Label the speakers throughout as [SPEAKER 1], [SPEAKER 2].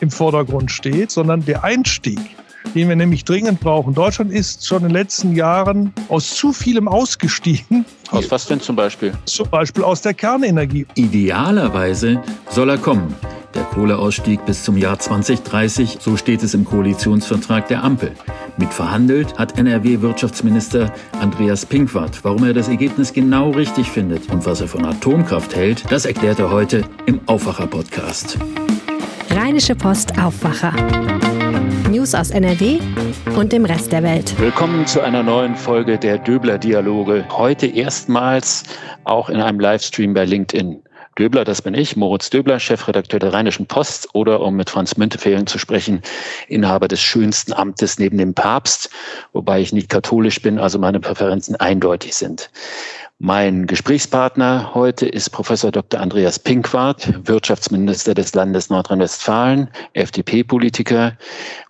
[SPEAKER 1] im Vordergrund steht, sondern der Einstieg, den wir nämlich dringend brauchen. Deutschland ist schon in den letzten Jahren aus zu vielem ausgestiegen.
[SPEAKER 2] Aus was denn zum Beispiel?
[SPEAKER 1] Zum Beispiel aus der Kernenergie.
[SPEAKER 3] Idealerweise soll er kommen. Der Kohleausstieg bis zum Jahr 2030, so steht es im Koalitionsvertrag der Ampel. Mit verhandelt hat NRW-Wirtschaftsminister Andreas Pinkwart. Warum er das Ergebnis genau richtig findet und was er von Atomkraft hält, das erklärt er heute im Aufwacher-Podcast.
[SPEAKER 4] Rheinische Post Aufwacher. News aus NRW und dem Rest der Welt.
[SPEAKER 2] Willkommen zu einer neuen Folge der Döbler-Dialoge. Heute erstmals auch in einem Livestream bei LinkedIn. Döbler, das bin ich, Moritz Döbler, Chefredakteur der Rheinischen Post oder um mit Franz Müntefering zu sprechen, Inhaber des schönsten Amtes neben dem Papst, wobei ich nicht katholisch bin, also meine Präferenzen eindeutig sind. Mein Gesprächspartner heute ist Professor Dr. Andreas Pinkwart, Wirtschaftsminister des Landes Nordrhein-Westfalen, FDP-Politiker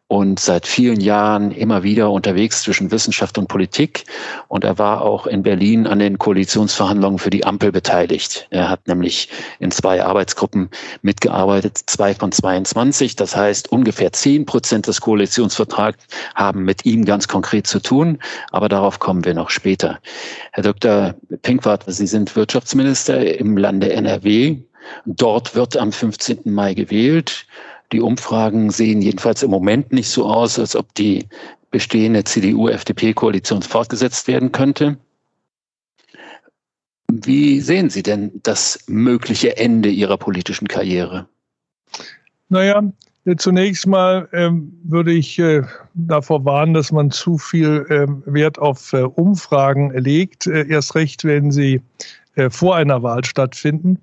[SPEAKER 2] und seit vielen Jahren immer wieder unterwegs zwischen Wissenschaft und Politik. Und er war auch in Berlin an den Koalitionsverhandlungen für die Ampel beteiligt. Er hat nämlich in zwei Arbeitsgruppen mitgearbeitet, zwei von 22. Das heißt, ungefähr zehn Prozent des Koalitionsvertrags haben mit ihm ganz konkret zu tun. Aber darauf kommen wir noch später. Herr Dr. Pinkwart, Sie sind Wirtschaftsminister im Lande NRW. Dort wird am 15. Mai gewählt. Die Umfragen sehen jedenfalls im Moment nicht so aus, als ob die bestehende CDU-FDP-Koalition fortgesetzt werden könnte. Wie sehen Sie denn das mögliche Ende Ihrer politischen Karriere?
[SPEAKER 1] Naja, zunächst mal ähm, würde ich äh, davor warnen, dass man zu viel ähm, Wert auf äh, Umfragen legt. Äh, erst recht, wenn sie äh, vor einer Wahl stattfinden.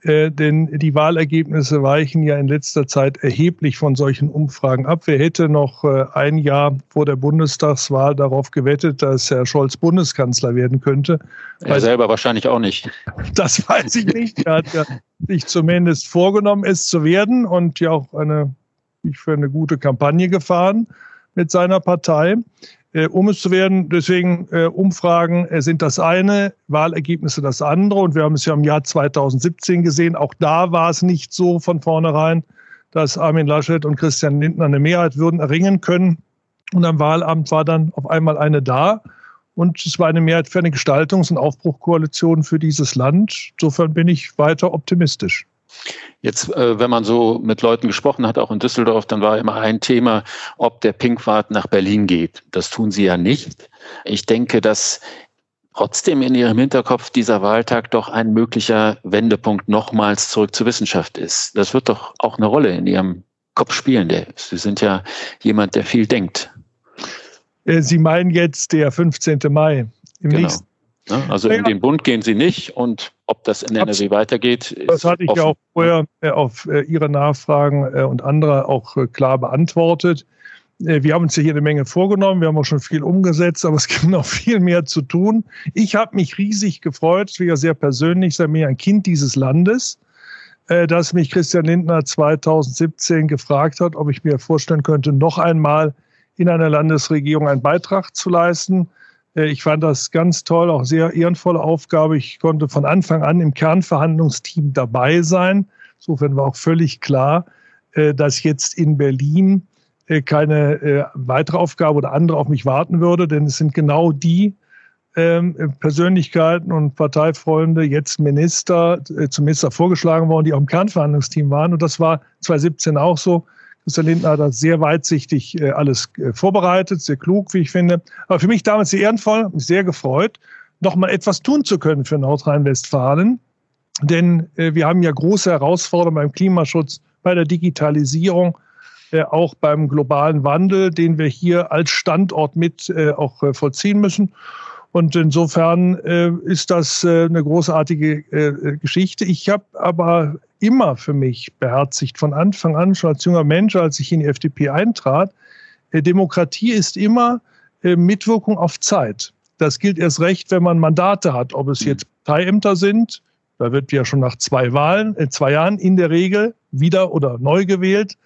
[SPEAKER 1] Äh, denn die Wahlergebnisse weichen ja in letzter Zeit erheblich von solchen Umfragen ab. Wer hätte noch äh, ein Jahr vor der Bundestagswahl darauf gewettet, dass Herr Scholz Bundeskanzler werden könnte?
[SPEAKER 2] Er selber wahrscheinlich auch nicht.
[SPEAKER 1] Das weiß ich nicht. Er hat ja sich zumindest vorgenommen, es zu werden und ja auch eine, ich für eine gute Kampagne gefahren mit seiner Partei äh, um es zu werden. Deswegen äh, Umfragen äh, sind das eine, Wahlergebnisse das andere. Und wir haben es ja im Jahr 2017 gesehen. Auch da war es nicht so von vornherein, dass Armin Laschet und Christian Lindner eine Mehrheit würden erringen können. Und am Wahlamt war dann auf einmal eine da. Und es war eine Mehrheit für eine Gestaltungs- und Aufbruchkoalition für dieses Land. Insofern bin ich weiter optimistisch.
[SPEAKER 2] Jetzt, äh, wenn man so mit Leuten gesprochen hat, auch in Düsseldorf, dann war immer ein Thema, ob der Pinkwart nach Berlin geht. Das tun sie ja nicht. Ich denke, dass trotzdem in ihrem Hinterkopf dieser Wahltag doch ein möglicher Wendepunkt nochmals zurück zur Wissenschaft ist. Das wird doch auch eine Rolle in ihrem Kopf spielen. Sie sind ja jemand, der viel denkt.
[SPEAKER 1] Äh, sie meinen jetzt der 15. Mai im genau. nächsten
[SPEAKER 2] Ne? Also in den Bund gehen sie nicht und ob das in NRW weitergeht.
[SPEAKER 1] Das hatte ich offen. ja auch vorher äh, auf äh, Ihre Nachfragen äh, und andere auch klar beantwortet. Wir haben uns ja hier eine Menge vorgenommen, wir haben auch schon viel umgesetzt, aber es gibt noch viel mehr zu tun. Ich habe mich riesig gefreut, ich ja sehr persönlich sein, mir ein Kind dieses Landes, dass mich Christian Lindner 2017 gefragt hat, ob ich mir vorstellen könnte, noch einmal in einer Landesregierung einen Beitrag zu leisten. Äh, ich fand das ganz toll, auch sehr ehrenvolle Aufgabe. Ich konnte von Anfang an im Kernverhandlungsteam dabei sein. Insofern war auch völlig klar, äh, dass jetzt in Berlin äh, keine weitere Aufgabe oder andere auf mich warten würde, denn es sind genau die ähm, Persönlichkeiten und Parteifreunde, jetzt Minister, zum Minister vorgeschlagen worden, die auch im Kernverhandlungsteam waren. Und das war 2017 auch so. Christian Lindner sehr weitsichtig äh, alles äh, vorbereitet, sehr klug, wie ich finde. Aber für mich damals sehr ehrenvoll, mich sehr gefreut, noch mal etwas tun zu können für Nordrhein-Westfalen. Denn äh, wir haben ja große Herausforderungen beim Klimaschutz, bei der Digitalisierung, auch beim globalen Wandel, den wir hier als Standort mit auch vollziehen müssen. Und insofern ist das eine großartige Geschichte. Ich habe aber immer für mich beherzigt, von Anfang an, schon als junger Mensch, als ich in die FDP eintrat. Äh, Demokratie ist immer äh, Mitwirkung auf Zeit. Das gilt erst recht, wenn man Mandate hat, ob es mhm. jetzt Parteiämter sind, da wird ja schon nach zwei Wahlen, äh, zwei Jahren in der Regel wieder oder neu gewählt.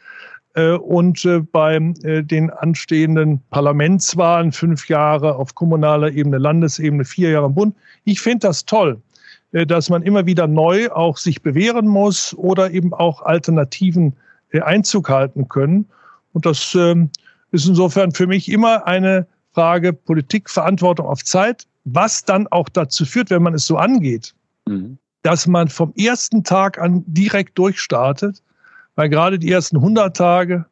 [SPEAKER 1] Äh, und äh, bei äh, den anstehenden Parlamentswahlen fünf Jahre auf kommunaler Ebene, Landesebene, vier Jahre im Bund. Ich finde das toll, dass man immer wieder neu auch sich bewähren muss oder eben auch Alternativen äh, Einzug halten können. Und das ähm, ist insofern für mich immer eine Frage Politik, Verantwortung auf Zeit, was dann auch dazu führt, wenn man es so angeht, mhm. dass man vom ersten Tag an direkt durchstartet, weil gerade die ersten 100 Tage,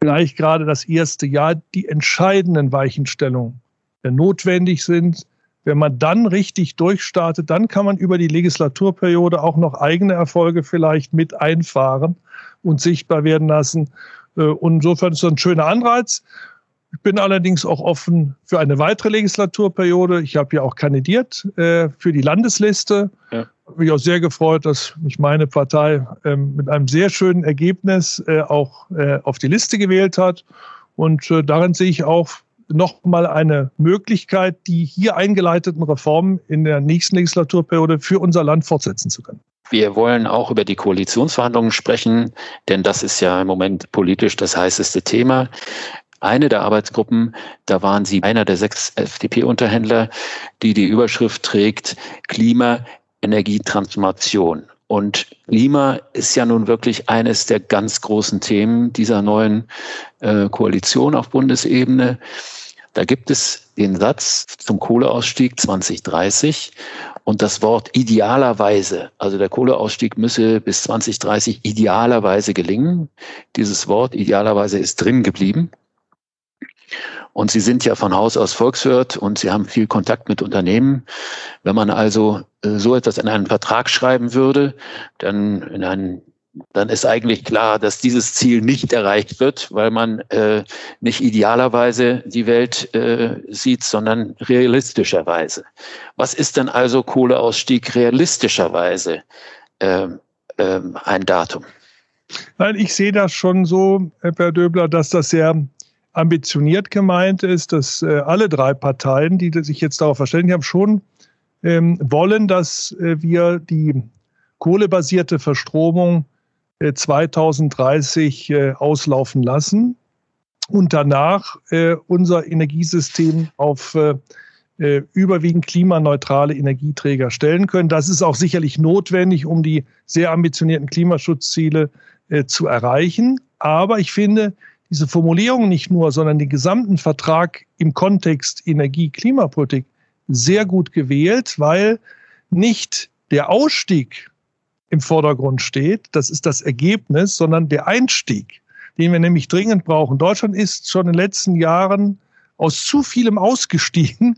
[SPEAKER 1] vielleicht gerade das erste Jahr, die entscheidenden Weichenstellungen äh, notwendig sind. Wenn man dann richtig durchstartet, dann kann man über die Legislaturperiode auch noch eigene Erfolge vielleicht mit einfahren und sichtbar werden lassen. Äh, und insofern ist das ein schöner Anreiz. Ich bin allerdings auch offen für eine weitere Legislaturperiode. Ich habe ja auch kandidiert äh, für die Landesliste. Ja. Habe mich auch sehr gefreut, dass mich meine Partei ähm, mit einem sehr schönen Ergebnis äh, auch äh, auf die Liste gewählt hat. Und darin sehe ich auch nochmal eine Möglichkeit, die hier eingeleiteten Reformen in der nächsten Legislaturperiode für unser Land fortsetzen zu können.
[SPEAKER 2] Wir wollen auch über die Koalitionsverhandlungen sprechen, denn das ist ja im Moment politisch das heißeste Thema eine der Arbeitsgruppen, da waren Sie einer der sechs FDP-Unterhändler, die die Überschrift trägt Klima, Energie, Transformation. Und Klima ist ja nun wirklich eines der ganz großen Themen dieser neuen äh, Koalition auf Bundesebene. Da gibt es den Satz zum Kohleausstieg 2030 und das Wort idealerweise. Also der Kohleausstieg müsse bis 2030 idealerweise gelingen. Dieses Wort idealerweise ist drin geblieben. Und Sie sind ja von Haus aus Volkswirt und Sie haben viel Kontakt mit Unternehmen. Wenn man also äh, so etwas in einen Vertrag schreiben würde, dann in einen dann ist eigentlich klar, dass dieses Ziel nicht erreicht wird, weil man äh, nicht idealerweise die Welt äh, sieht, sondern realistischerweise. Was ist denn also Kohleausstieg realistischerweise äh, äh, ein Datum?
[SPEAKER 1] Nein, ich sehe das schon so, Herr Döbler, dass das sehr ambitioniert gemeint ist, dass äh, alle drei Parteien, die sich jetzt darauf verständigt haben, schon ähm, wollen, dass äh, wir die kohlebasierte Verstromung 2030 äh, auslaufen lassen und danach äh, unser Energiesystem auf äh, überwiegend klimaneutrale Energieträger stellen können. Das ist auch sicherlich notwendig, um die sehr ambitionierten Klimaschutzziele zu erreichen. Aber ich finde, diese Formulierung nicht nur, sondern den gesamten Vertrag im Kontext Energie-Klimapolitik sehr gut gewählt, weil nicht der Ausstieg im Vordergrund steht, das ist das Ergebnis, sondern der Einstieg, den wir nämlich dringend brauchen. Deutschland ist schon in den letzten Jahren aus zu vielem ausgestiegen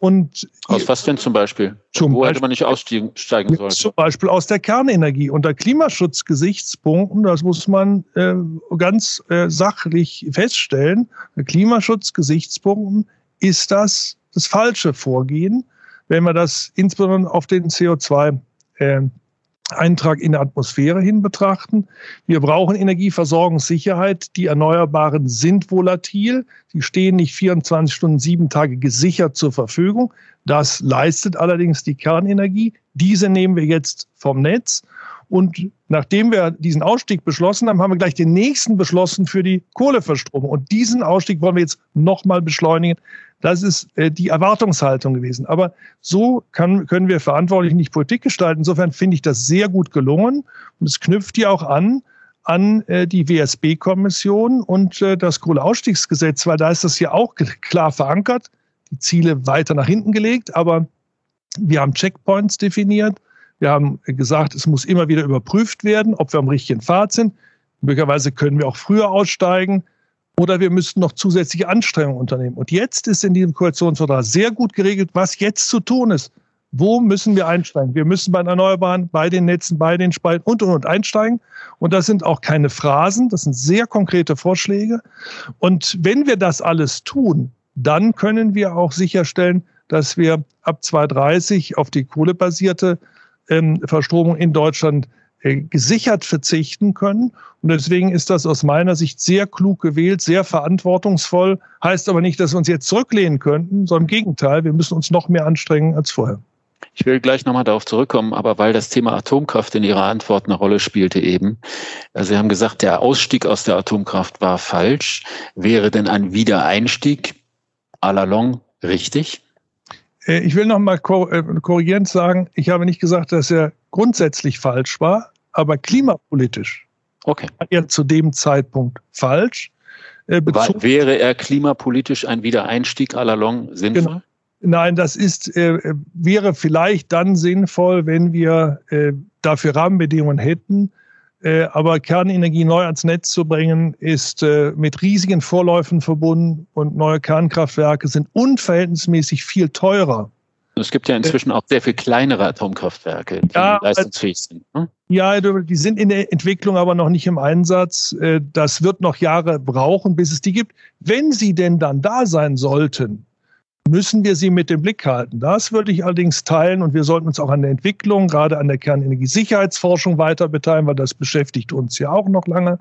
[SPEAKER 1] und
[SPEAKER 2] aus was denn zum Beispiel?
[SPEAKER 1] Zum
[SPEAKER 2] Wo
[SPEAKER 1] Beispiel,
[SPEAKER 2] hätte man nicht aussteigen sollen?
[SPEAKER 1] Zum Beispiel aus der Kernenergie. Unter Klimaschutzgesichtspunkten, das muss man äh, ganz äh, sachlich feststellen, Klimaschutzgesichtspunkten ist das das falsche Vorgehen, wenn wir das insbesondere auf den CO2 äh, Eintrag in der Atmosphäre hin betrachten. Wir brauchen Energieversorgungssicherheit. Die Erneuerbaren sind volatil. Die stehen nicht 24 Stunden, sieben Tage gesichert zur Verfügung. Das leistet allerdings die Kernenergie. Diese nehmen wir jetzt vom Netz. Und nachdem wir diesen Ausstieg beschlossen haben, haben wir gleich den nächsten beschlossen für die Kohleverstromung. Und diesen Ausstieg wollen wir jetzt nochmal beschleunigen. Das ist äh, die Erwartungshaltung gewesen. Aber so kann, können wir verantwortlich nicht Politik gestalten. Insofern finde ich das sehr gut gelungen. Und es knüpft ja auch an an äh, die WSB-Kommission und äh, das Kohleausstiegsgesetz, weil da ist das ja auch klar verankert, die Ziele weiter nach hinten gelegt, aber wir haben Checkpoints definiert. Wir haben gesagt, es muss immer wieder überprüft werden, ob wir am richtigen Pfad sind. Möglicherweise können wir auch früher aussteigen oder wir müssten noch zusätzliche Anstrengungen unternehmen. Und jetzt ist in diesem Koalitionsvertrag sehr gut geregelt, was jetzt zu tun ist. Wo müssen wir einsteigen? Wir müssen bei den Erneuerbaren, bei den Netzen, bei den Spalten und, und, und einsteigen. Und das sind auch keine Phrasen, das sind sehr konkrete Vorschläge. Und wenn wir das alles tun, dann können wir auch sicherstellen, dass wir ab 2030 auf die kohlebasierte ähm, Verstromung in Deutschland äh, gesichert verzichten können. Und deswegen ist das aus meiner Sicht sehr klug gewählt, sehr verantwortungsvoll. Heißt aber nicht, dass wir uns jetzt zurücklehnen könnten, sondern im Gegenteil, wir müssen uns noch mehr anstrengen als vorher.
[SPEAKER 2] Ich will gleich nochmal darauf zurückkommen, aber weil das Thema Atomkraft in Ihrer Antwort eine Rolle spielte eben. Sie haben gesagt, der Ausstieg aus der Atomkraft war falsch. Wäre denn ein Wiedereinstieg à la long richtig?
[SPEAKER 1] Äh, ich will noch mal äh, korrigierend sagen, ich habe nicht gesagt, dass er grundsätzlich falsch war, aber klimapolitisch
[SPEAKER 2] okay.
[SPEAKER 1] war er zu dem Zeitpunkt falsch.
[SPEAKER 2] Äh, wäre er klimapolitisch ein Wiedereinstieg à la long sinnvoll? Genau.
[SPEAKER 1] Nein, das ist, äh, wäre vielleicht dann sinnvoll, wenn wir äh, dafür Rahmenbedingungen hätten. Äh, aber Kernenergie neu ans Netz zu bringen, ist äh, mit riesigen Vorläufen verbunden und neue Kernkraftwerke sind unverhältnismäßig viel teurer.
[SPEAKER 2] Es gibt ja inzwischen auch sehr viel kleinere Atomkraftwerke, die ja, leistungsfähig sind. Ne?
[SPEAKER 1] Ja, die sind in der Entwicklung, aber noch nicht im Einsatz. Äh, das wird noch Jahre brauchen, bis es die gibt. Wenn sie denn dann da sein sollten, müssen wir sie mit dem Blick halten. Das würde ich allerdings teilen und wir sollten uns auch an der Entwicklung, gerade an der Kernenergiesicherheitsforschung weiter beteiligen, weil das beschäftigt uns ja auch noch lange.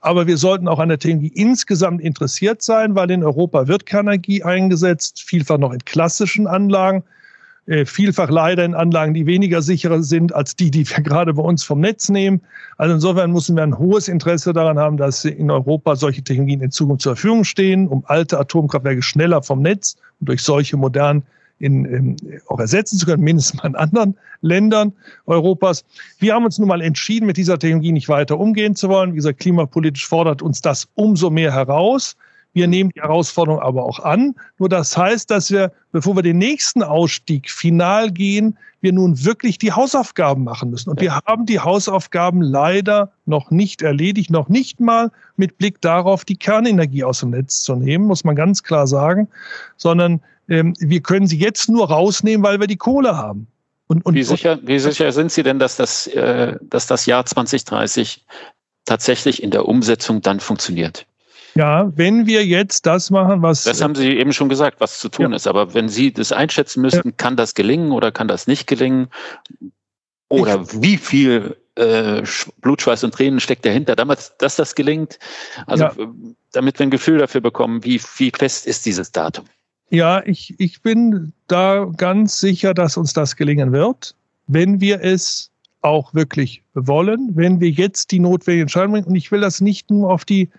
[SPEAKER 1] Aber wir sollten auch an der Technologie insgesamt interessiert sein, weil in Europa wird Kernenergie eingesetzt, vielfach noch in klassischen Anlagen. Äh, vielfach leider in Anlagen, die weniger sicher sind als die, die wir gerade bei uns vom Netz nehmen. Also insofern müssen wir ein hohes Interesse daran haben, dass in Europa solche Technologien in Zukunft zur Verfügung stehen, um alte Atomkraftwerke schneller vom Netz und durch solche modernen in, in, auch ersetzen zu können, mindestens mal in anderen Ländern Europas. Wir haben uns nun mal entschieden, mit dieser Technologie nicht weiter umgehen zu wollen. Wie gesagt, klimapolitisch fordert uns das umso mehr heraus. Wir nehmen die Herausforderung aber auch an. Nur das heißt, dass wir, bevor wir den nächsten Ausstieg final gehen, wir nun wirklich die Hausaufgaben machen müssen. Und wir haben die Hausaufgaben leider noch nicht erledigt, noch nicht mal mit Blick darauf, die Kernenergie aus dem Netz zu nehmen, muss man ganz klar sagen, sondern ähm, wir können sie jetzt nur rausnehmen, weil wir die Kohle haben.
[SPEAKER 2] Und, und, wie, sicher, wie sicher sind Sie denn, dass das, äh, dass das Jahr 2030 tatsächlich in der Umsetzung dann funktioniert?
[SPEAKER 1] Ja, wenn wir jetzt das machen, was.
[SPEAKER 2] Das haben Sie eben schon gesagt, was zu tun ja. ist. Aber wenn Sie das einschätzen müssten, kann das gelingen oder kann das nicht gelingen? Oder ich, wie viel äh, Blutschweiß und Tränen steckt dahinter, damit, dass das gelingt? Also, ja. damit wir ein Gefühl dafür bekommen, wie, wie fest ist dieses Datum?
[SPEAKER 1] Ja, ich, ich bin da ganz sicher, dass uns das gelingen wird, wenn wir es auch wirklich wollen, wenn wir jetzt die notwendigen Entscheidungen bringen. Und ich will das nicht nur auf die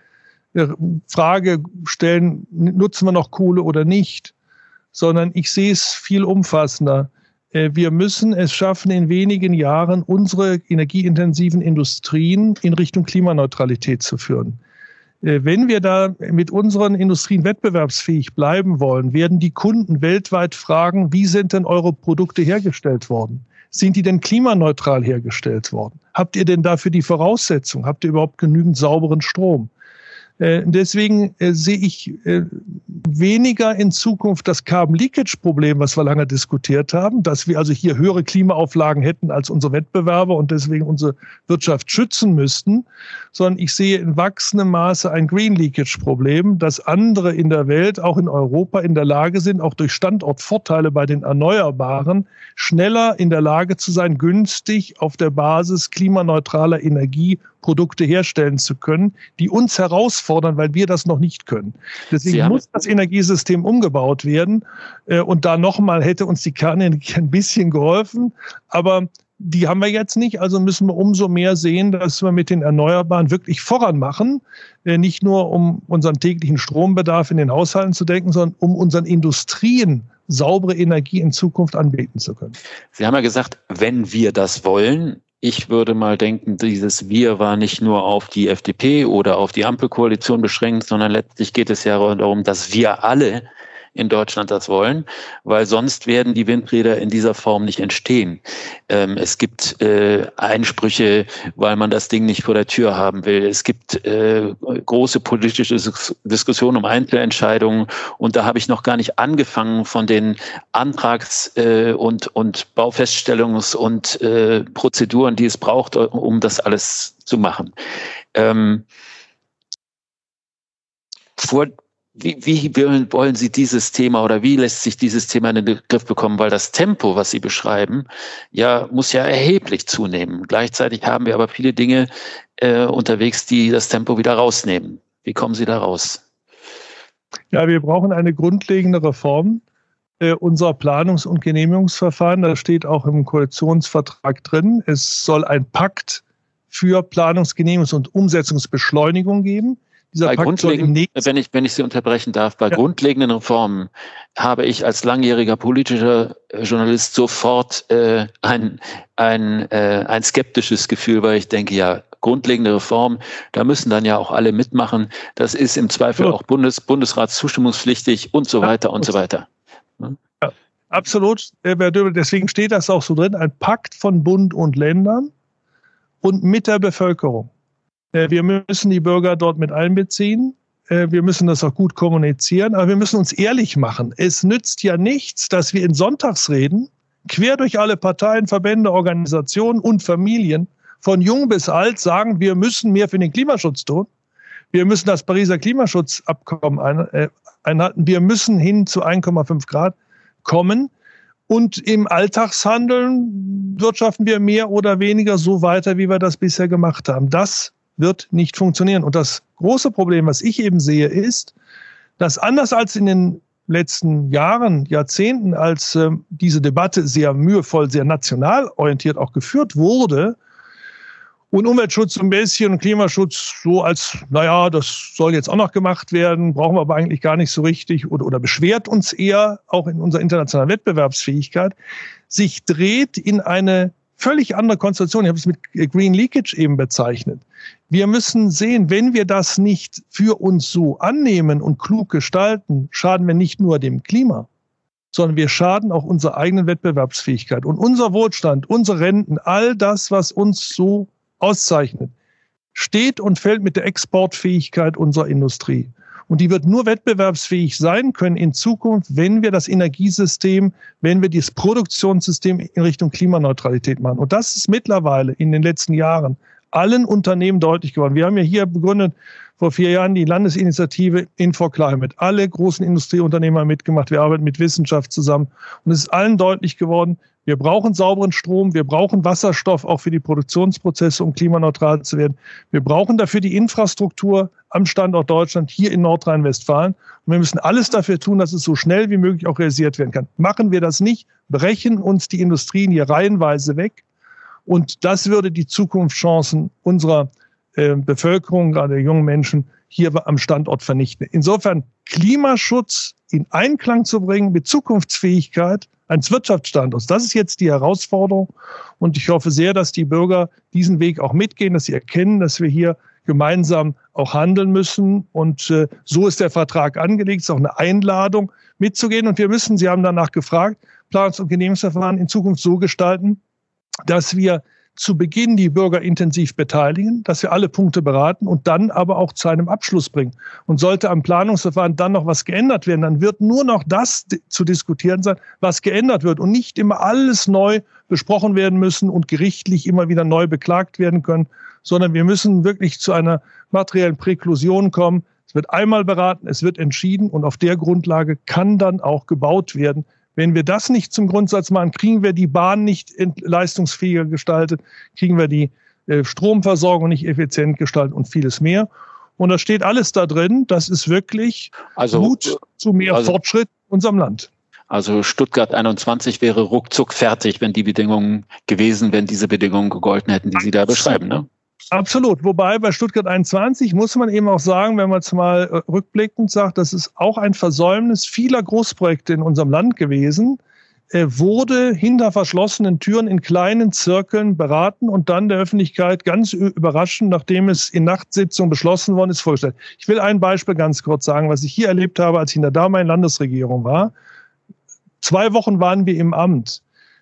[SPEAKER 1] Frage stellen, nutzen wir noch Kohle oder nicht, sondern ich sehe es viel umfassender. Äh, wir müssen es schaffen, in wenigen Jahren unsere energieintensiven Industrien in Richtung Klimaneutralität zu führen. Äh, wenn wir da mit unseren Industrien wettbewerbsfähig bleiben wollen, werden die Kunden weltweit fragen, wie sind denn eure Produkte hergestellt worden? Sind die denn klimaneutral hergestellt worden? Habt ihr denn dafür die Voraussetzung? Habt ihr überhaupt genügend sauberen Strom? Äh, deswegen äh, sehe ich äh, weniger in Zukunft das Carbon Leakage Problem, was wir lange diskutiert haben, dass wir also hier höhere Klimaauflagen hätten als unsere Wettbewerber und deswegen unsere Wirtschaft schützen müssten, sondern ich sehe in wachsendem Maße ein Green Leakage Problem, dass andere in der Welt, auch in Europa, in der Lage sind, auch durch Standortvorteile bei den Erneuerbaren schneller in der Lage zu sein, günstig auf der Basis klimaneutraler Energie Produkte herstellen zu können, die uns herausfordern, weil wir das noch nicht können. Deswegen muss das Energiesystem umgebaut werden. Äh, und da nochmal hätte uns die Kernenergie ein bisschen geholfen. Aber die haben wir jetzt nicht, also müssen wir umso mehr sehen, dass wir mit den Erneuerbaren wirklich voran machen. Äh, nicht nur um unseren täglichen Strombedarf in den Haushalten zu denken, sondern um unseren Industrien saubere Energie in Zukunft anbieten zu können.
[SPEAKER 2] Sie haben ja gesagt, wenn wir das wollen, ich würde mal denken, dieses Wir war nicht nur auf die FDP oder auf die Ampelkoalition beschränkt, sondern letztlich geht es ja darum, dass wir alle in Deutschland das wollen, weil sonst werden die Windräder in dieser Form nicht entstehen. Ähm, es gibt äh, Einsprüche, weil man das Ding nicht vor der Tür haben will. Es gibt äh, große politische Diskussionen um Einzelentscheidungen und da habe ich noch gar nicht angefangen von den Antrags- äh, und, und Baufeststellungs- und äh, Prozeduren, die es braucht, um das alles zu machen. Ähm, vor wie, wie wollen Sie dieses Thema oder wie lässt sich dieses Thema in den Griff bekommen? Weil das Tempo, was Sie beschreiben, ja, muss ja erheblich zunehmen. Gleichzeitig haben wir aber viele Dinge äh, unterwegs, die das Tempo wieder rausnehmen. Wie kommen Sie da raus?
[SPEAKER 1] Ja, wir brauchen eine grundlegende Reform äh, unserer Planungs- und Genehmigungsverfahren. Das steht auch im Koalitionsvertrag drin. Es soll ein Pakt für Planungs-, Genehmigungs- und Umsetzungsbeschleunigung geben.
[SPEAKER 2] Dieser bei Pakt wenn ich, wenn ich Sie unterbrechen darf, bei ja. grundlegenden Reformen habe ich als langjähriger politischer äh, Journalist sofort äh, ein, ein, äh, ein skeptisches Gefühl, weil ich denke, ja, grundlegende Reform, da müssen dann ja auch alle mitmachen. Das ist im Zweifel ja. auch Bundes, Bundesratszustimmungspflichtig und so weiter und so weiter.
[SPEAKER 1] Ja, absolut. Deswegen steht das auch so drin, ein Pakt von Bund und Ländern und mit der Bevölkerung. Äh, wir müssen die Bürger dort mit einbeziehen. Äh, wir müssen das auch gut kommunizieren, aber wir müssen uns ehrlich machen. Es nützt ja nichts, dass wir in Sonntagsreden quer durch alle Parteien, Verbände, Organisationen und Familien von jung bis alt sagen, wir müssen mehr für den Klimaschutz tun. Wir müssen das Pariser Klimaschutzabkommen äh, einhalten. Wir müssen hin zu 1,5 Grad kommen. Und im Alltagshandeln wirtschaften wir mehr oder weniger so weiter, wie wir das bisher gemacht haben. Das wird nicht funktionieren. Und das große Problem, was ich eben sehe, ist, dass anders als in den letzten Jahren, Jahrzehnten, als äh, diese Debatte sehr mühevoll, sehr national orientiert auch geführt wurde, und Umweltschutz ein bisschen und Klimaschutz so als, naja, das soll jetzt auch noch gemacht werden, brauchen wir aber eigentlich gar nicht so richtig oder, oder beschwert uns eher auch in unserer internationalen Wettbewerbsfähigkeit, sich dreht in eine völlig andere Konstellation. Ich habe es mit Green Leakage eben bezeichnet. Wir müssen sehen, wenn wir das nicht für uns so annehmen und klug gestalten, schaden wir nicht nur dem Klima, sondern wir schaden auch unserer eigenen Wettbewerbsfähigkeit und unser Wohlstand, unsere Renten, all das, was uns so auszeichnet, steht und fällt mit der Exportfähigkeit unserer Industrie. Und die wird nur wettbewerbsfähig sein können in Zukunft, wenn wir das Energiesystem, wenn wir das Produktionssystem in Richtung Klimaneutralität machen. Und das ist mittlerweile in den letzten Jahren allen Unternehmen deutlich geworden. Wir haben ja hier begründet vor vier Jahren die Landesinitiative Info Climate. Alle großen Industrieunternehmer haben mitgemacht. Wir arbeiten mit Wissenschaft zusammen. Und es ist allen deutlich geworden, wir brauchen sauberen Strom, wir brauchen Wasserstoff auch für die Produktionsprozesse, um klimaneutral zu werden. Wir brauchen dafür die Infrastruktur am Standort Deutschland hier in Nordrhein-Westfalen. Und wir müssen alles dafür tun, dass es so schnell wie möglich auch realisiert werden kann. Machen wir das nicht, brechen uns die Industrien hier reihenweise weg. Und das würde die Zukunftschancen unserer äh, Bevölkerung, gerade der jungen Menschen, hier am Standort vernichten. Insofern Klimaschutz in Einklang zu bringen mit Zukunftsfähigkeit eines Wirtschaftsstandorts. Das ist jetzt die Herausforderung. Und ich hoffe sehr, dass die Bürger diesen Weg auch mitgehen, dass sie erkennen, dass wir hier gemeinsam auch handeln müssen. Und äh, so ist der Vertrag angelegt. Es ist auch eine Einladung mitzugehen. Und wir müssen, Sie haben danach gefragt, Planungs- und Genehmigungsverfahren in Zukunft so gestalten, dass wir zu Beginn die Bürger intensiv beteiligen, dass wir alle Punkte beraten und dann aber auch zu einem Abschluss bringen. Und sollte am Planungsverfahren dann noch was geändert werden, dann wird nur noch das zu diskutieren sein, was geändert wird und nicht immer alles neu besprochen werden müssen und gerichtlich immer wieder neu beklagt werden können, sondern wir müssen wirklich zu einer materiellen Präklusion kommen. Es wird einmal beraten, es wird entschieden und auf der Grundlage kann dann auch gebaut werden, wenn wir das nicht zum Grundsatz machen, kriegen wir die Bahn nicht leistungsfähiger gestaltet, kriegen wir die äh, Stromversorgung nicht effizient gestaltet und vieles mehr. Und das steht alles da drin. Das ist wirklich also, Mut zu mehr also, Fortschritt in unserem Land.
[SPEAKER 2] Also Stuttgart 21 wäre ruckzuck fertig, wenn die Bedingungen gewesen, wenn diese Bedingungen gegolten hätten, die Sie da beschreiben. Ne?
[SPEAKER 1] Absolut. Wobei bei Stuttgart 21 muss man eben auch sagen, wenn man es mal äh, rückblickend sagt, das ist auch ein Versäumnis vieler Großprojekte in unserem Land gewesen, Er wurde hinter verschlossenen Türen in kleinen Zirkeln beraten und dann der Öffentlichkeit ganz überraschend, nachdem es in Nachtsitzung beschlossen worden ist, vorgestellt. Ich will ein Beispiel ganz kurz sagen, was ich hier erlebt habe, als ich in der damaligen Landesregierung war. Zwei Wochen waren wir im Amt.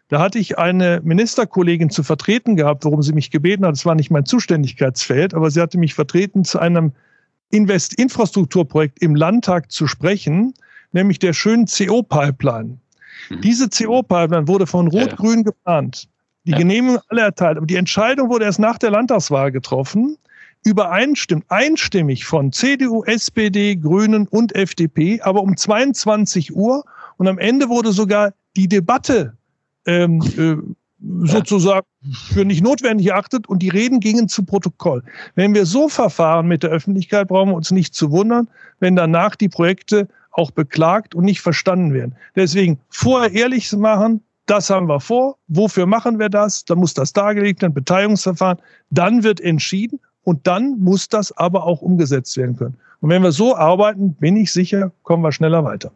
[SPEAKER 1] Da hatte ich eine Ministerkollegin zu vertreten gehabt, worum sie mich gebeten hat. Es war nicht mein Zuständigkeitsfeld, aber sie hatte mich vertreten, zu einem Invest-Infrastrukturprojekt im Landtag zu sprechen, nämlich der schönen CO-Pipeline. Mhm. Diese CO-Pipeline wurde von Rot-Grün ja. geplant. Die ja. Genehmigung alle erteilt. Aber die Entscheidung wurde erst nach der Landtagswahl getroffen. übereinstimmt, einstimmig von CDU, SPD, Grünen und FDP, aber um 22 Uhr. Und am Ende wurde sogar die Debatte ähm, äh, sozusagen für nicht notwendig erachtet und die Reden gingen zu Protokoll. Wenn wir so verfahren mit der Öffentlichkeit, brauchen wir uns nicht zu wundern, wenn danach die Projekte auch beklagt und nicht verstanden werden. Deswegen vorher ehrlich machen, das haben wir vor, wofür machen wir das, dann muss das dargelegt werden, Beteiligungsverfahren, dann wird entschieden und dann muss das aber auch umgesetzt werden können. Und wenn wir so arbeiten, bin ich sicher, kommen wir schneller weiter.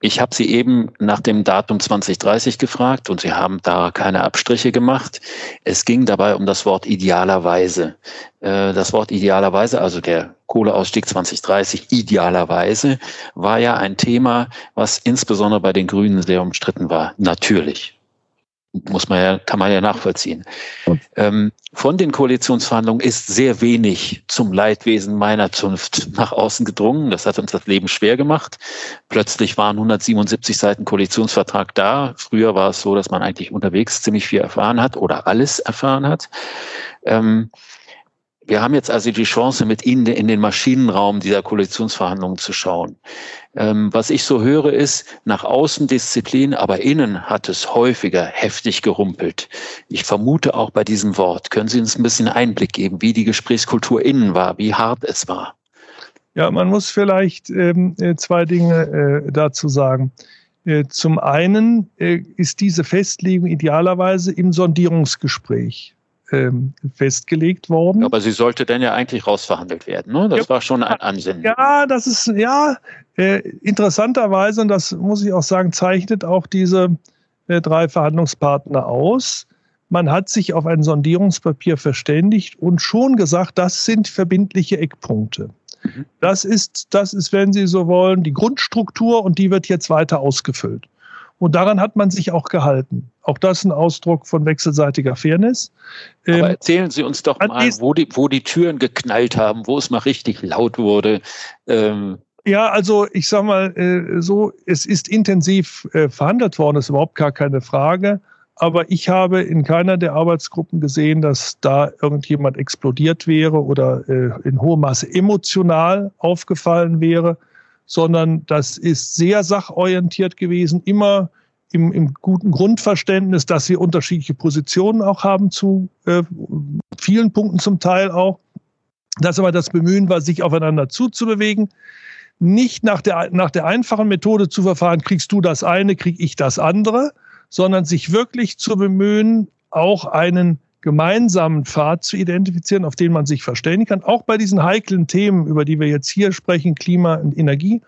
[SPEAKER 2] Ich habe Sie eben nach dem Datum 2030 gefragt und Sie haben da keine Abstriche gemacht. Es ging dabei um das Wort idealerweise. Äh, das Wort idealerweise, also der Kohleausstieg 2030 idealerweise, war ja ein Thema, was insbesondere bei den Grünen sehr umstritten war. Natürlich muss man ja, kann man ja nachvollziehen. Ähm, von den Koalitionsverhandlungen ist sehr wenig zum Leidwesen meiner Zunft nach außen gedrungen. Das hat uns das Leben schwer gemacht. Plötzlich waren 177 Seiten Koalitionsvertrag da. Früher war es so, dass man eigentlich unterwegs ziemlich viel erfahren hat oder alles erfahren hat. Ähm, wir haben jetzt also die Chance, mit Ihnen in den Maschinenraum dieser Koalitionsverhandlungen zu schauen. Ähm, was ich so höre, ist nach außen Disziplin, aber innen hat es häufiger heftig gerumpelt. Ich vermute auch bei diesem Wort. Können Sie uns ein bisschen Einblick geben, wie die Gesprächskultur innen war, wie hart es war?
[SPEAKER 1] Ja, man muss vielleicht ähm, äh, zwei Dinge äh, dazu sagen. Äh, zum einen äh, ist diese Festlegung idealerweise im Sondierungsgespräch ähm, festgelegt worden.
[SPEAKER 2] Aber sie sollte dann ja eigentlich rausverhandelt werden. Ne? Das ja, war schon ein Ansinnen.
[SPEAKER 1] Ja, das ist ja äh, interessanterweise, und das muss ich auch sagen, zeichnet auch diese äh, drei Verhandlungspartner aus. Man hat sich auf ein Sondierungspapier verständigt und schon gesagt, das sind verbindliche Eckpunkte. Mhm. Das ist, das ist, wenn Sie so wollen, die Grundstruktur und die wird jetzt weiter ausgefüllt. Und daran hat man sich auch gehalten. Auch das ein Ausdruck von wechselseitiger Fairness.
[SPEAKER 2] Aber ähm, erzählen Sie uns doch mal, wo die, wo die Türen geknallt haben, wo es mal richtig laut wurde.
[SPEAKER 1] Ähm ja, also ich sage mal äh, so, es ist intensiv äh, verhandelt worden, ist überhaupt gar keine Frage. Aber ich habe in keiner der Arbeitsgruppen gesehen, dass da irgendjemand explodiert wäre oder äh, in hohem Maße emotional aufgefallen wäre sondern das ist sehr sachorientiert gewesen, immer im, im guten Grundverständnis, dass wir unterschiedliche Positionen auch haben zu äh, vielen Punkten zum Teil auch. Dass aber das Bemühen war, sich aufeinander zuzubewegen, nicht nach der, nach der einfachen Methode zu verfahren, kriegst du das eine, krieg ich das andere, sondern sich wirklich zu bemühen, auch einen gemeinsamen Pfad zu identifizieren, auf den man sich verständigen kann, auch bei diesen heiklen Themen, über die wir jetzt hier sprechen, Klima und Energie,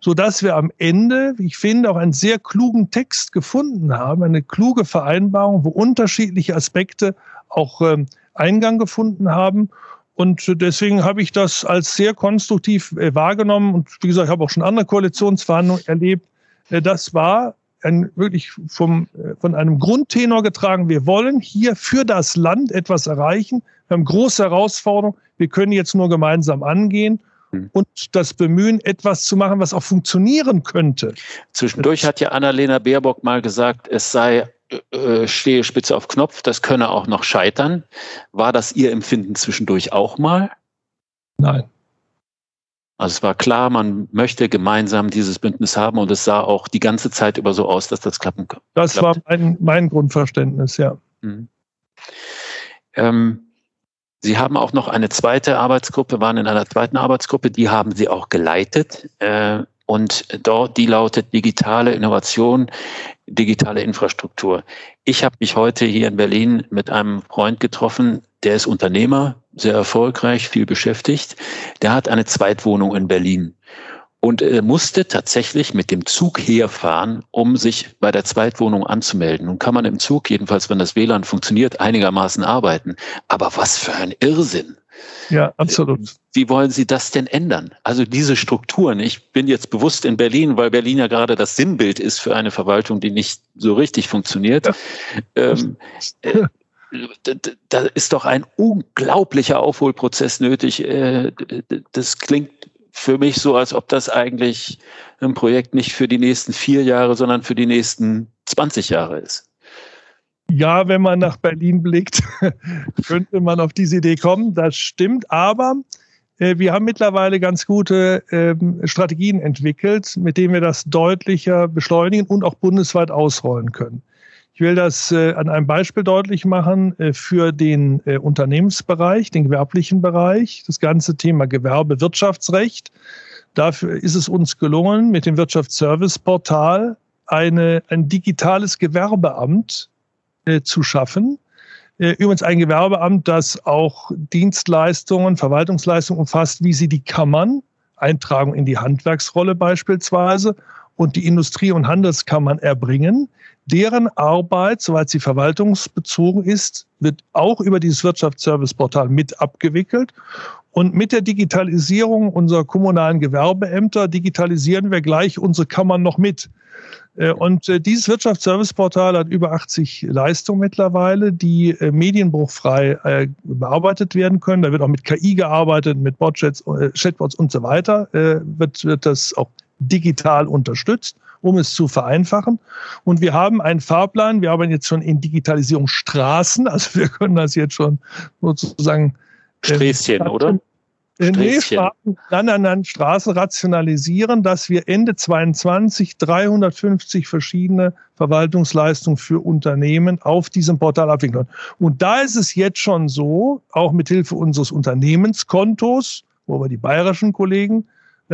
[SPEAKER 1] so dass wir am Ende, wie ich finde, auch einen sehr klugen Text gefunden haben, eine kluge Vereinbarung, wo unterschiedliche Aspekte auch ähm, Eingang gefunden haben. Und deswegen habe ich das als sehr konstruktiv äh, wahrgenommen. Und wie gesagt, ich habe auch schon andere Koalitionsverhandlungen erlebt. Äh, das war ein, wirklich vom, äh, von einem Grundtenor getragen. Wir wollen hier für das Land etwas erreichen. Wir haben große Herausforderungen. Wir können jetzt nur gemeinsam angehen hm. und das Bemühen, etwas zu machen, was auch funktionieren könnte.
[SPEAKER 2] Zwischendurch hat ja Annalena Baerbock mal gesagt, es sei äh, stehe spitze auf Knopf, das könne auch noch scheitern. War das Ihr Empfinden zwischendurch auch mal?
[SPEAKER 1] Nein.
[SPEAKER 2] Also es war klar, man möchte gemeinsam dieses Bündnis haben und es sah auch die ganze Zeit über so aus, dass das klappen kann.
[SPEAKER 1] Das klappt. war mein, mein, Grundverständnis, ja. Mhm.
[SPEAKER 2] Ähm, Sie haben auch noch eine zweite Arbeitsgruppe, waren in einer zweiten Arbeitsgruppe, die haben Sie auch geleitet. Äh, und dort, die lautet digitale Innovation, digitale Infrastruktur. Ich habe mich heute hier in Berlin mit einem Freund getroffen, der ist Unternehmer, sehr erfolgreich, viel beschäftigt. Der hat eine Zweitwohnung in Berlin und er musste tatsächlich mit dem Zug herfahren, um sich bei der Zweitwohnung anzumelden. Nun kann man im Zug, jedenfalls wenn das WLAN funktioniert, einigermaßen arbeiten. Aber was für ein Irrsinn.
[SPEAKER 1] Ja, absolut.
[SPEAKER 2] Wie wollen Sie das denn ändern? Also diese Strukturen. Ich bin jetzt bewusst in Berlin, weil Berlin ja gerade das Sinnbild ist für eine Verwaltung, die nicht so richtig funktioniert. Ja. Ähm, äh, da ist doch ein unglaublicher Aufholprozess nötig. Äh, das klingt für mich so, als ob das eigentlich ein Projekt nicht für die nächsten vier Jahre, sondern für die nächsten 20 Jahre ist.
[SPEAKER 1] Ja, wenn man nach Berlin blickt, könnte man auf diese Idee kommen. Das stimmt. Aber äh, wir haben mittlerweile ganz gute ähm, Strategien entwickelt, mit denen wir das deutlicher beschleunigen und auch bundesweit ausrollen können. Ich will das äh, an einem Beispiel deutlich machen äh, für den Unternehmensbereich, den gewerblichen Bereich, das ganze Thema Gewerbewirtschaftsrecht. Dafür ist es uns gelungen, mit dem Wirtschaftsserviceportal eine, ein digitales Gewerbeamt äh, zu schaffen. Äh, übrigens ein Gewerbeamt, das auch Dienstleistungen, Verwaltungsleistungen umfasst, wie sie die Kammern, Eintragung in die Handwerksrolle beispielsweise, und die Industrie- und Handelskammern erbringen. Deren Arbeit, soweit sie verwaltungsbezogen ist, wird auch über dieses Wirtschaftsserviceportal mit abgewickelt. Und mit der Digitalisierung unserer kommunalen Gewerbeämter digitalisieren wir gleich unsere Kammern noch mit. Äh, und äh, dieses Wirtschaftsserviceportal hat über 80 Leistungen mittlerweile, die äh, medienbruchfrei bearbeitet werden können. Da wird auch mit KI gearbeitet, mit Botchats, Chatbots und so weiter. Wird, wird das auch digital unterstützt, um es zu vereinfachen. Und wir haben einen Fahrplan. Wir arbeiten jetzt schon in Digitalisierungsstraßen. Also wir können das jetzt schon sozusagen
[SPEAKER 2] Sträßchen, oder?
[SPEAKER 1] Äh, nee, Straßen, nein, nein, nein, Straßen rationalisieren, dass wir Ende 22 350 verschiedene Verwaltungsleistungen für Unternehmen auf diesem Portal abwickeln. Und da ist es jetzt schon so, auch mit Hilfe unseres Unternehmenskontos, wo wir die bayerischen Kollegen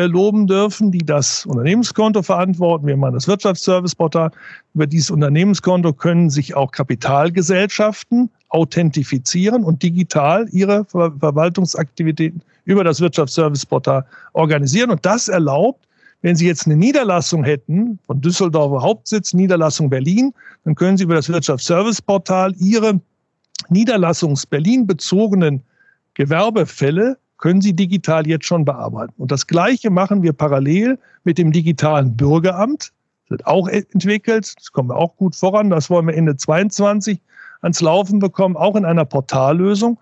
[SPEAKER 1] loben dürfen, die das Unternehmenskonto verantworten. Wir machen das Wirtschaftsserviceportal. Über dieses Unternehmenskonto können sich auch Kapitalgesellschaften authentifizieren und digital ihre Ver Verwaltungsaktivitäten über das Wirtschaftsserviceportal organisieren. Und das erlaubt, wenn Sie jetzt eine Niederlassung hätten, von Düsseldorfer Hauptsitz, Niederlassung Berlin, dann können Sie über das Wirtschaftsserviceportal Ihre Niederlassungs Berlin bezogenen Gewerbefälle können Sie digital jetzt schon bearbeiten. Und das Gleiche machen wir parallel mit dem digitalen Bürgeramt. Das wird auch entwickelt. Das kommen wir auch gut voran. Das wollen wir Ende 22 ans Laufen bekommen, auch in einer Portallösung.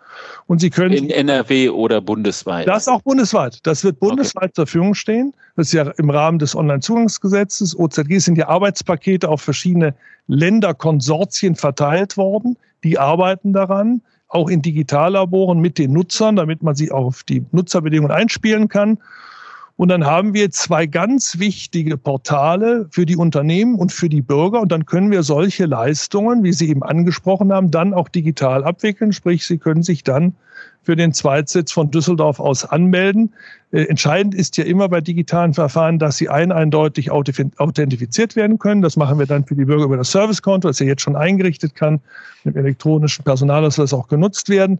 [SPEAKER 1] Und Sie können.
[SPEAKER 2] In NRW oder bundesweit?
[SPEAKER 1] Das auch bundesweit. Das wird bundesweit okay. zur Verfügung stehen. Das ist ja im Rahmen des Onlinezugangsgesetzes. OZG sind ja Arbeitspakete auf verschiedene Länderkonsortien verteilt worden. Die arbeiten daran auch in Digitallaboren mit den Nutzern, damit man sie auf die Nutzerbedingungen einspielen kann. Und dann haben wir zwei ganz wichtige Portale für die Unternehmen und für die Bürger. Und dann können wir solche Leistungen, wie Sie eben angesprochen haben, dann auch digital abwickeln. Sprich, Sie können sich dann für den Zweitsitz von Düsseldorf aus anmelden. Äh, entscheidend ist ja immer bei digitalen Verfahren, dass sie ein eindeutig authentifiziert werden können. Das machen wir dann für die Bürger über das Servicekonto, das ja jetzt schon eingerichtet kann, mit elektronischen Personalausweis auch genutzt werden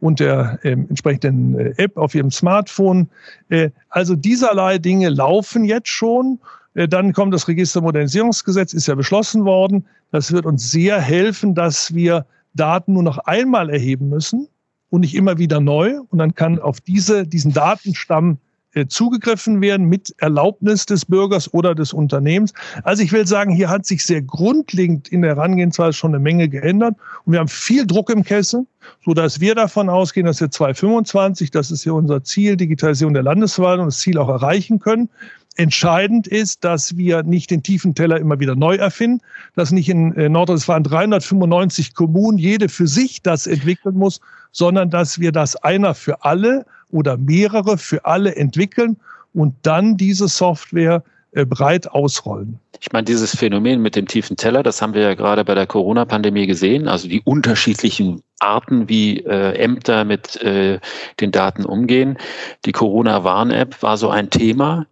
[SPEAKER 1] und der äh, entsprechenden äh, App auf ihrem Smartphone. Äh, also dieserlei Dinge laufen jetzt schon. Äh, dann kommt das Registermodernisierungsgesetz, ist ja beschlossen worden. Das wird uns sehr helfen, dass wir Daten nur noch einmal erheben müssen und nicht immer wieder neu. Und dann kann auf diese, diesen Datenstamm äh, zugegriffen werden mit Erlaubnis des Bürgers oder des Unternehmens. Also ich will sagen, hier hat sich sehr grundlegend in der Herangehensweise schon eine Menge geändert. Und wir haben viel Druck im Kessel, so dass wir davon ausgehen, dass wir 2025, das ist ja unser Ziel, Digitalisierung der Landesverwaltung, das Ziel auch erreichen können. Entscheidend ist, dass wir nicht den tiefen Teller immer wieder neu erfinden, dass nicht in äh, Nordrhein-Westfalen 395 Kommunen jede für sich das entwickeln muss, sondern dass wir das einer für alle oder mehrere für alle entwickeln und dann diese Software äh, breit ausrollen.
[SPEAKER 2] Ich meine, dieses Phänomen mit dem tiefen Teller, das haben wir ja gerade bei der Corona-Pandemie gesehen, also die unterschiedlichen Arten, wie äh, Ämter mit äh, den Daten umgehen. Die Corona-Warn-App war so ein Thema.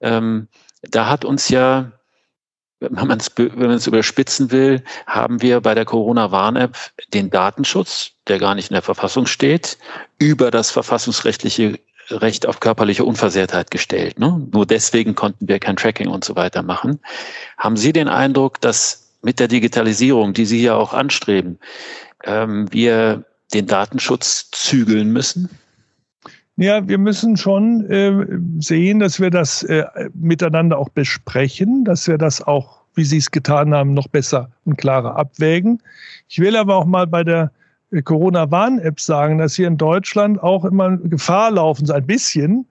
[SPEAKER 2] Ähm, da hat uns ja, wenn man es überspitzen will, haben wir bei der Corona-Warn-App den Datenschutz, der gar nicht in der Verfassung steht, über das verfassungsrechtliche Recht auf körperliche Unversehrtheit gestellt. Ne? Nur deswegen konnten wir kein Tracking und so weiter machen. Haben Sie den Eindruck, dass mit der Digitalisierung, die Sie ja auch anstreben, ähm, wir den Datenschutz zügeln müssen?
[SPEAKER 1] Ja, wir müssen schon äh, sehen, dass wir das äh, miteinander auch besprechen, dass wir das auch, wie Sie es getan haben, noch besser und klarer abwägen. Ich will aber auch mal bei der äh, Corona-Warn-App sagen, dass wir in Deutschland auch immer Gefahr laufen, so ein bisschen,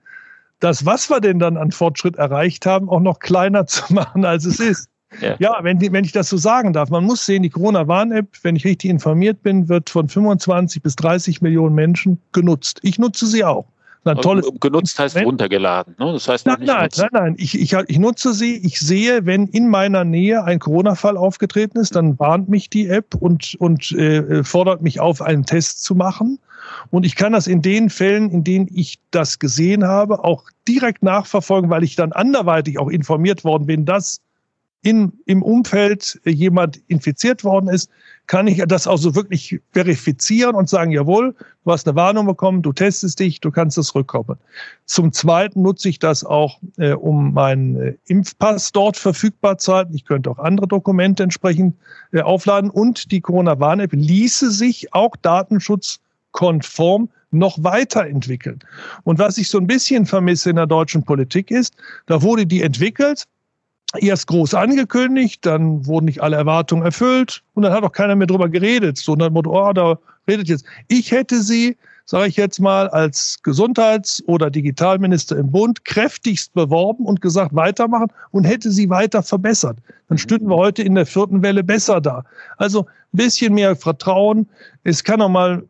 [SPEAKER 1] das, was wir denn dann an Fortschritt erreicht haben, auch noch kleiner zu machen, als es ist. Ja, ja wenn, wenn ich das so sagen darf, man muss sehen, die Corona-Warn-App, wenn ich richtig informiert bin, wird von 25 bis 30 Millionen Menschen genutzt. Ich nutze sie auch.
[SPEAKER 2] Ein tolles genutzt heißt runtergeladen. Ne? Das heißt
[SPEAKER 1] nein, nein, nein, nein. Ich, ich, ich nutze sie. Ich sehe, wenn in meiner Nähe ein Corona-Fall aufgetreten ist, dann warnt mich die App und, und äh, fordert mich auf, einen Test zu machen. Und ich kann das in den Fällen, in denen ich das gesehen habe, auch direkt nachverfolgen, weil ich dann anderweitig auch informiert worden bin, dass in, im Umfeld jemand infiziert worden ist, kann ich das auch so wirklich verifizieren und sagen, jawohl, du hast eine Warnung bekommen, du testest dich, du kannst es rückkommen. Zum Zweiten nutze ich das auch, äh, um meinen äh, Impfpass dort verfügbar zu halten. Ich könnte auch andere Dokumente entsprechend äh, aufladen und die Corona-Warn-App ließe sich auch datenschutzkonform noch weiterentwickeln. Und was ich so ein bisschen vermisse in der deutschen Politik ist, da wurde die entwickelt, erst groß angekündigt, dann wurden nicht alle Erwartungen erfüllt und dann hat auch keiner mehr drüber geredet. So nach Motto, oh, da redet jetzt. Ich hätte sie, sage ich jetzt mal, als Gesundheits- oder Digitalminister im Bund kräftigst beworben und gesagt, weitermachen und hätte sie weiter verbessert. Dann stünden wir heute in der vierten Welle besser da. Also ein bisschen mehr Vertrauen. Es kann auch mal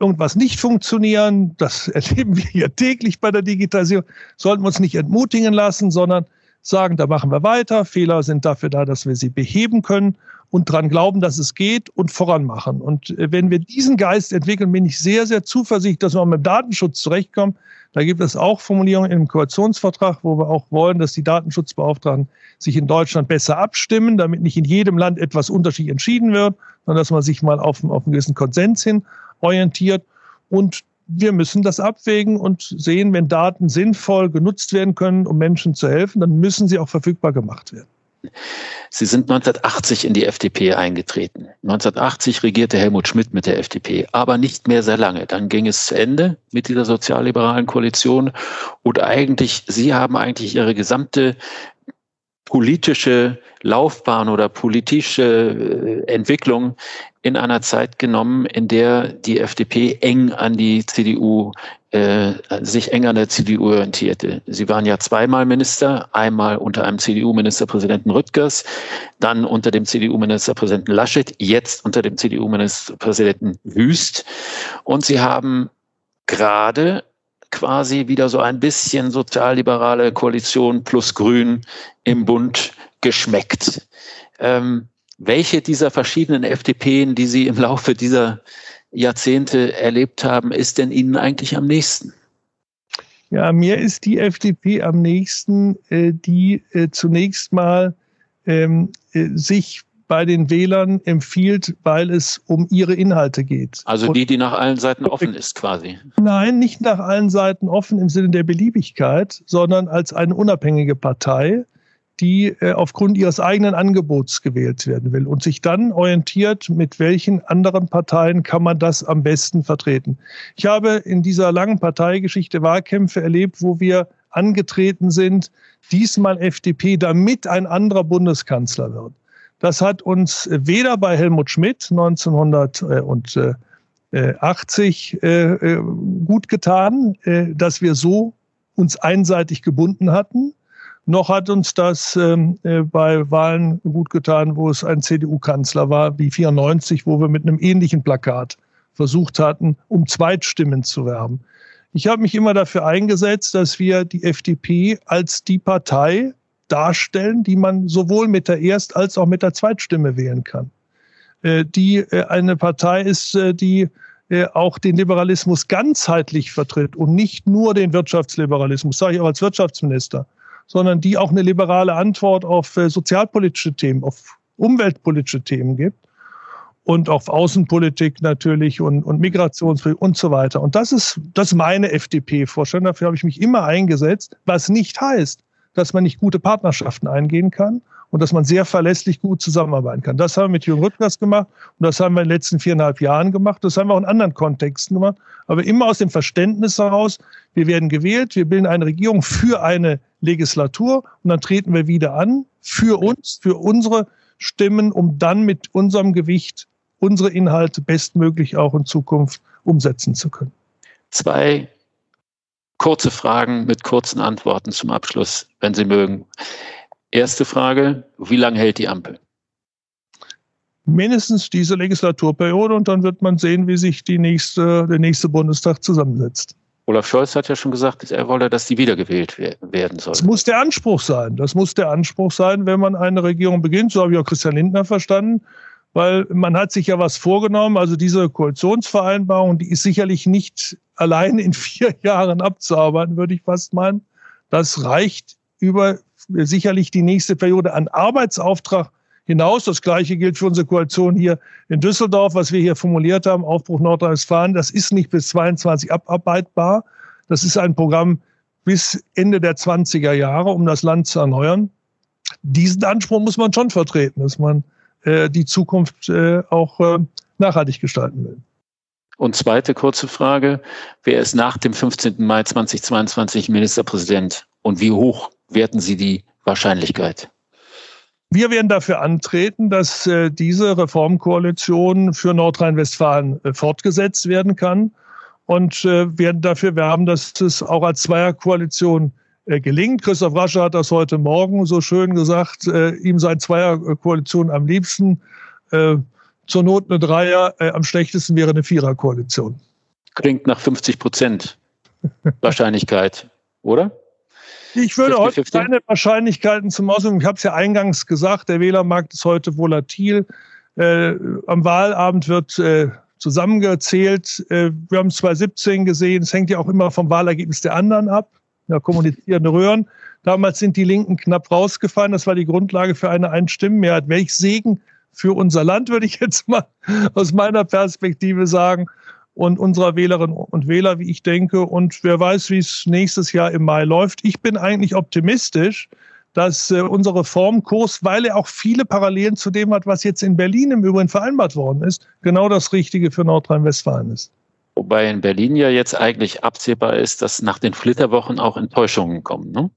[SPEAKER 1] irgendwas nicht funktionieren. Das erleben wir ja täglich bei der Digitalisierung. Sollten wir uns nicht entmutigen lassen, sondern sagen, da machen wir weiter. Fehler sind dafür da, dass wir sie beheben können und dran glauben, dass es geht und voran machen. Und äh, wenn wir diesen Geist entwickeln, bin ich sehr, sehr zuversichtlich, dass wir auch mit dem Datenschutz zurechtkommen. Da gibt es auch Formulierungen im Koalitionsvertrag, wo wir auch wollen, dass die Datenschutzbeauftragten sich in Deutschland besser abstimmen, damit nicht in jedem Land etwas unterschiedlich entschieden wird, sondern dass man sich mal auf, auf einen gewissen Konsens hin orientiert. Und wir müssen das abwägen und sehen, wenn Daten sinnvoll genutzt werden können, um Menschen zu helfen, dann müssen sie auch verfügbar gemacht werden.
[SPEAKER 2] Sie sind 1980 in die FDP eingetreten. 1980 regierte Helmut Schmidt mit der FDP, aber nicht mehr sehr lange. Dann ging es zu Ende mit dieser sozialliberalen Koalition. Und eigentlich, Sie haben eigentlich Ihre gesamte politische Laufbahn oder politische äh, Entwicklung in einer Zeit genommen, in der die FDP eng an die CDU, äh, sich eng an der CDU orientierte. Sie waren ja zweimal Minister, einmal unter einem CDU-Ministerpräsidenten Rüttgers, dann unter dem CDU-Ministerpräsidenten Laschet, jetzt unter dem CDU-Ministerpräsidenten Wüst. Und sie haben gerade quasi wieder so ein bisschen sozialliberale Koalition plus Grün im Bund geschmeckt. Ähm, welche dieser verschiedenen FDPen, die Sie im Laufe dieser Jahrzehnte erlebt haben, ist denn Ihnen eigentlich am nächsten?
[SPEAKER 1] Ja, mir ist die FDP am nächsten, äh, die äh, zunächst mal ähm, äh, sich bei den Wählern empfiehlt, weil es um ihre Inhalte geht.
[SPEAKER 2] Also die, die nach allen Seiten offen ist quasi.
[SPEAKER 1] Nein, nicht nach allen Seiten offen im Sinne der Beliebigkeit, sondern als eine unabhängige Partei, die äh, aufgrund ihres eigenen Angebots gewählt werden will und sich dann orientiert, mit welchen anderen Parteien kann man das am besten vertreten. Ich habe in dieser langen Parteigeschichte Wahlkämpfe erlebt, wo wir angetreten sind, diesmal FDP, damit ein anderer Bundeskanzler wird. Das hat uns weder bei Helmut Schmidt 1980 äh, äh, gut getan, äh, dass wir so uns einseitig gebunden hatten, noch hat uns das ähm, bei Wahlen gut getan, wo es ein CDU-Kanzler war, wie 94, wo wir mit einem ähnlichen Plakat versucht hatten, um Zweitstimmen zu werben. Ich habe mich immer dafür eingesetzt, dass wir die FDP als die Partei darstellen, die man sowohl mit der Erst- als auch mit der Zweitstimme wählen kann. Äh, die äh, eine Partei ist, äh, die auch den Liberalismus ganzheitlich vertritt und nicht nur den Wirtschaftsliberalismus, sage ich auch als Wirtschaftsminister, sondern die auch eine liberale Antwort auf sozialpolitische Themen, auf umweltpolitische Themen gibt und auf Außenpolitik natürlich und, und Migrationspolitik und so weiter. Und das ist, das ist meine FDP-Vorstellung. Dafür habe ich mich immer eingesetzt, was nicht heißt, dass man nicht gute Partnerschaften eingehen kann und dass man sehr verlässlich gut zusammenarbeiten kann. Das haben wir mit Jürgen Rüttgers gemacht und das haben wir in den letzten viereinhalb Jahren gemacht. Das haben wir auch in anderen Kontexten gemacht, aber immer aus dem Verständnis heraus, wir werden gewählt, wir bilden eine Regierung für eine Legislatur und dann treten wir wieder an für uns, für unsere Stimmen, um dann mit unserem Gewicht unsere Inhalte bestmöglich auch in Zukunft umsetzen zu können.
[SPEAKER 2] Zwei kurze Fragen mit kurzen Antworten zum Abschluss, wenn Sie mögen. Erste Frage, wie lange hält die Ampel?
[SPEAKER 1] Mindestens diese Legislaturperiode und dann wird man sehen, wie sich die nächste, der nächste Bundestag zusammensetzt.
[SPEAKER 2] Olaf Scholz hat ja schon gesagt, er wolle, dass die wiedergewählt werden soll.
[SPEAKER 1] Das muss der Anspruch sein. Das muss der Anspruch sein, wenn man eine Regierung beginnt. So habe ich auch Christian Lindner verstanden. Weil man hat sich ja was vorgenommen. Also diese Koalitionsvereinbarung, die ist sicherlich nicht allein in vier Jahren abzuarbeiten, würde ich fast meinen. Das reicht über sicherlich die nächste Periode an Arbeitsauftrag hinaus. Das Gleiche gilt für unsere Koalition hier in Düsseldorf, was wir hier formuliert haben, Aufbruch Nordrhein-Westfalen. Das ist nicht bis 22 abarbeitbar. Das ist ein Programm bis Ende der 20er Jahre, um das Land zu erneuern. Diesen Anspruch muss man schon vertreten, dass man äh, die Zukunft äh, auch äh, nachhaltig gestalten will.
[SPEAKER 2] Und zweite kurze Frage, wer ist nach dem 15. Mai 2022 Ministerpräsident und wie hoch werten Sie die Wahrscheinlichkeit?
[SPEAKER 1] Wir werden dafür antreten, dass äh, diese Reformkoalition für Nordrhein-Westfalen äh, fortgesetzt werden kann und äh, werden dafür werben, dass es auch als Zweierkoalition gelingt. Christoph Rasche hat das heute Morgen so schön gesagt. ihm sei Zweierkoalition am liebsten. zur Not eine Dreier, am schlechtesten wäre eine Viererkoalition.
[SPEAKER 2] Klingt nach 50 Prozent Wahrscheinlichkeit, oder?
[SPEAKER 1] Ich würde 50, heute keine Wahrscheinlichkeiten zum Ausdruck. Ich habe es ja eingangs gesagt, der Wählermarkt ist heute volatil. Äh, am Wahlabend wird äh, zusammengezählt. Äh, wir haben 2017 gesehen, es hängt ja auch immer vom Wahlergebnis der anderen ab. Ja, kommunizierende Röhren. Damals sind die Linken knapp rausgefallen. Das war die Grundlage für eine Einstimmenmehrheit. Welch Segen für unser Land, würde ich jetzt mal aus meiner Perspektive sagen und unserer Wählerinnen und Wähler, wie ich denke. Und wer weiß, wie es nächstes Jahr im Mai läuft. Ich bin eigentlich optimistisch, dass äh, unser Reformkurs, weil er auch viele Parallelen zu dem hat, was jetzt in Berlin im Übrigen vereinbart worden ist, genau das Richtige für Nordrhein-Westfalen ist.
[SPEAKER 2] Wobei in Berlin ja jetzt eigentlich absehbar ist, dass nach den Flitterwochen auch Enttäuschungen kommen. Ne?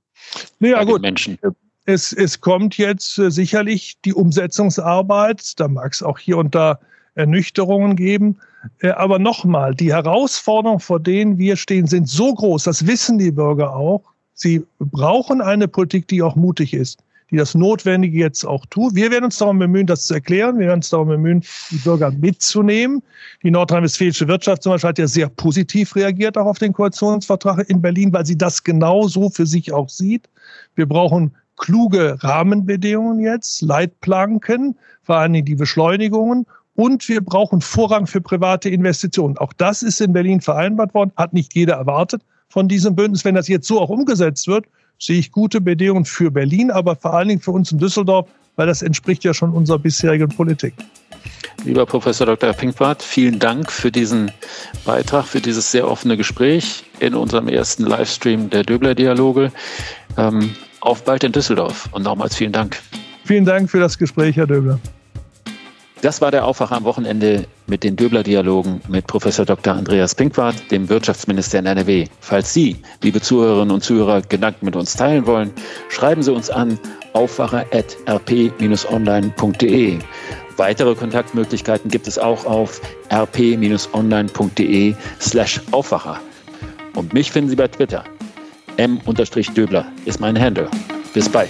[SPEAKER 1] Ja, gut. Menschen. Es, es kommt jetzt äh, sicherlich die Umsetzungsarbeit. Da mag es auch hier und da Ernüchterungen geben. Äh, aber nochmal, die Herausforderungen, vor denen wir stehen, sind so groß, das wissen die Bürger auch. Sie brauchen eine Politik, die auch mutig ist, die das Notwendige jetzt auch tut. Wir werden uns darum bemühen, das zu erklären. Wir werden uns darum bemühen, die Bürger mitzunehmen. Die nordrhein-westfälische Wirtschaft zum Beispiel hat ja sehr positiv reagiert auch auf den Koalitionsvertrag in Berlin, weil sie das genau so für sich auch sieht. Wir brauchen kluge Rahmenbedingungen jetzt, Leitplanken, vor Dingen die Beschleunigungen und wir brauchen Vorrang für private Investitionen. Auch das ist in Berlin vereinbart worden, hat nicht jeder erwartet von diesem Bündnis. Wenn das jetzt so auch umgesetzt wird, sehe ich gute Bedingungen für Berlin, aber vor allen Dingen für uns in Düsseldorf, weil das entspricht ja schon unserer bisherigen Politik.
[SPEAKER 2] Lieber Professor Dr. Pinkwart, vielen Dank für diesen Beitrag, für dieses sehr offene Gespräch in unserem ersten Livestream der Döbler-Dialoge. Ähm, auf bald in Düsseldorf und nochmals vielen Dank.
[SPEAKER 1] Vielen Dank für das Gespräch, Herr Döbler.
[SPEAKER 2] Das war der Aufwacher am Wochenende mit den Döbler-Dialogen mit Professor Dr. Andreas Pinkwart, dem Wirtschaftsminister in NRW. Falls Sie, liebe Zuhörerinnen und Zuhörer, Gedanken mit uns teilen wollen, schreiben Sie uns an aufwacher.rp-online.de. Weitere Kontaktmöglichkeiten gibt es auch auf rp-online.de slash Aufwacher. Und mich finden Sie bei Twitter. m-döbler ist mein Handle. Bis bald.